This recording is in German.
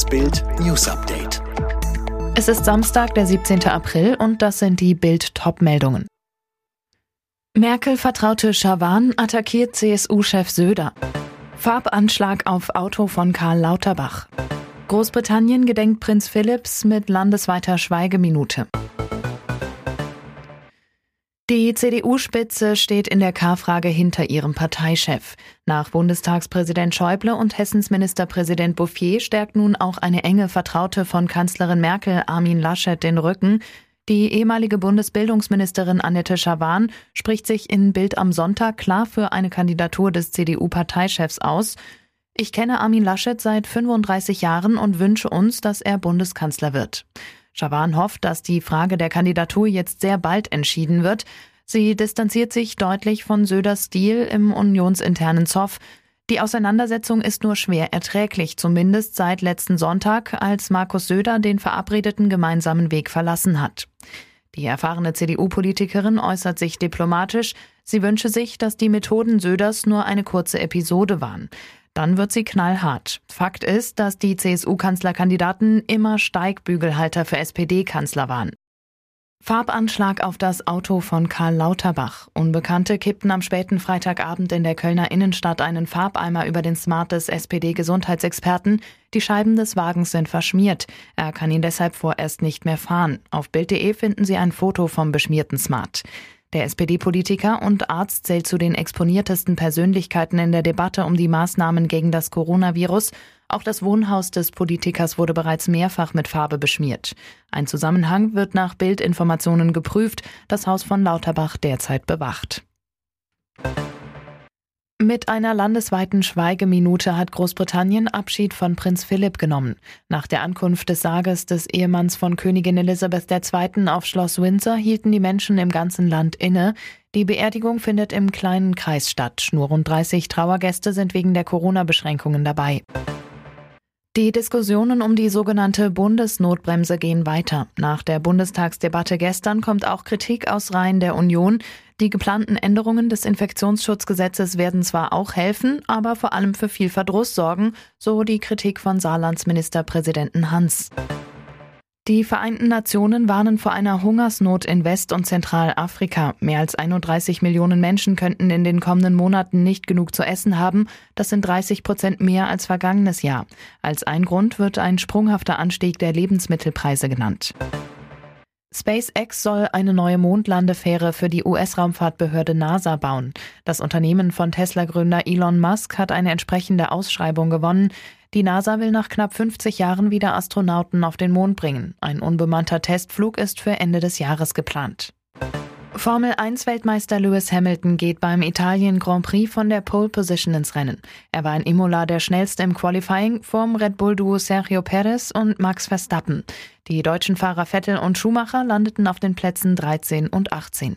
Das Bild News Update. Es ist Samstag, der 17. April und das sind die Bild Top-Meldungen. Merkel vertraute Schawan attackiert CSU-Chef Söder. Farbanschlag auf Auto von Karl Lauterbach. Großbritannien gedenkt Prinz Philipps mit landesweiter Schweigeminute. Die CDU-Spitze steht in der K-Frage hinter ihrem Parteichef. Nach Bundestagspräsident Schäuble und Hessens Ministerpräsident Bouffier stärkt nun auch eine enge Vertraute von Kanzlerin Merkel, Armin Laschet, den Rücken. Die ehemalige Bundesbildungsministerin Annette Schawan spricht sich in Bild am Sonntag klar für eine Kandidatur des CDU-Parteichefs aus. Ich kenne Armin Laschet seit 35 Jahren und wünsche uns, dass er Bundeskanzler wird. Schawan hofft, dass die Frage der Kandidatur jetzt sehr bald entschieden wird. Sie distanziert sich deutlich von Söders Stil im unionsinternen Zoff. Die Auseinandersetzung ist nur schwer erträglich, zumindest seit letzten Sonntag, als Markus Söder den verabredeten gemeinsamen Weg verlassen hat. Die erfahrene CDU-Politikerin äußert sich diplomatisch. Sie wünsche sich, dass die Methoden Söders nur eine kurze Episode waren. Dann wird sie knallhart. Fakt ist, dass die CSU-Kanzlerkandidaten immer Steigbügelhalter für SPD-Kanzler waren. Farbanschlag auf das Auto von Karl Lauterbach. Unbekannte kippten am späten Freitagabend in der Kölner Innenstadt einen Farbeimer über den Smart des SPD-Gesundheitsexperten. Die Scheiben des Wagens sind verschmiert. Er kann ihn deshalb vorerst nicht mehr fahren. Auf Bild.de finden Sie ein Foto vom beschmierten Smart. Der SPD-Politiker und Arzt zählt zu den exponiertesten Persönlichkeiten in der Debatte um die Maßnahmen gegen das Coronavirus. Auch das Wohnhaus des Politikers wurde bereits mehrfach mit Farbe beschmiert. Ein Zusammenhang wird nach Bildinformationen geprüft, das Haus von Lauterbach derzeit bewacht. Mit einer landesweiten Schweigeminute hat Großbritannien Abschied von Prinz Philipp genommen. Nach der Ankunft des Sarges des Ehemanns von Königin Elisabeth II. auf Schloss Windsor hielten die Menschen im ganzen Land inne. Die Beerdigung findet im kleinen Kreis statt. Nur rund 30 Trauergäste sind wegen der Corona-Beschränkungen dabei. Die Diskussionen um die sogenannte Bundesnotbremse gehen weiter. Nach der Bundestagsdebatte gestern kommt auch Kritik aus Reihen der Union. Die geplanten Änderungen des Infektionsschutzgesetzes werden zwar auch helfen, aber vor allem für viel Verdruss sorgen, so die Kritik von Saarlands Ministerpräsidenten Hans. Die Vereinten Nationen warnen vor einer Hungersnot in West- und Zentralafrika. Mehr als 31 Millionen Menschen könnten in den kommenden Monaten nicht genug zu essen haben. Das sind 30 Prozent mehr als vergangenes Jahr. Als ein Grund wird ein sprunghafter Anstieg der Lebensmittelpreise genannt. SpaceX soll eine neue Mondlandefähre für die US-Raumfahrtbehörde NASA bauen. Das Unternehmen von Tesla-Gründer Elon Musk hat eine entsprechende Ausschreibung gewonnen. Die NASA will nach knapp 50 Jahren wieder Astronauten auf den Mond bringen. Ein unbemannter Testflug ist für Ende des Jahres geplant. Formel 1 Weltmeister Lewis Hamilton geht beim Italien Grand Prix von der Pole Position ins Rennen. Er war in Imola der schnellste im Qualifying vorm Red Bull Duo Sergio Perez und Max Verstappen. Die deutschen Fahrer Vettel und Schumacher landeten auf den Plätzen 13 und 18.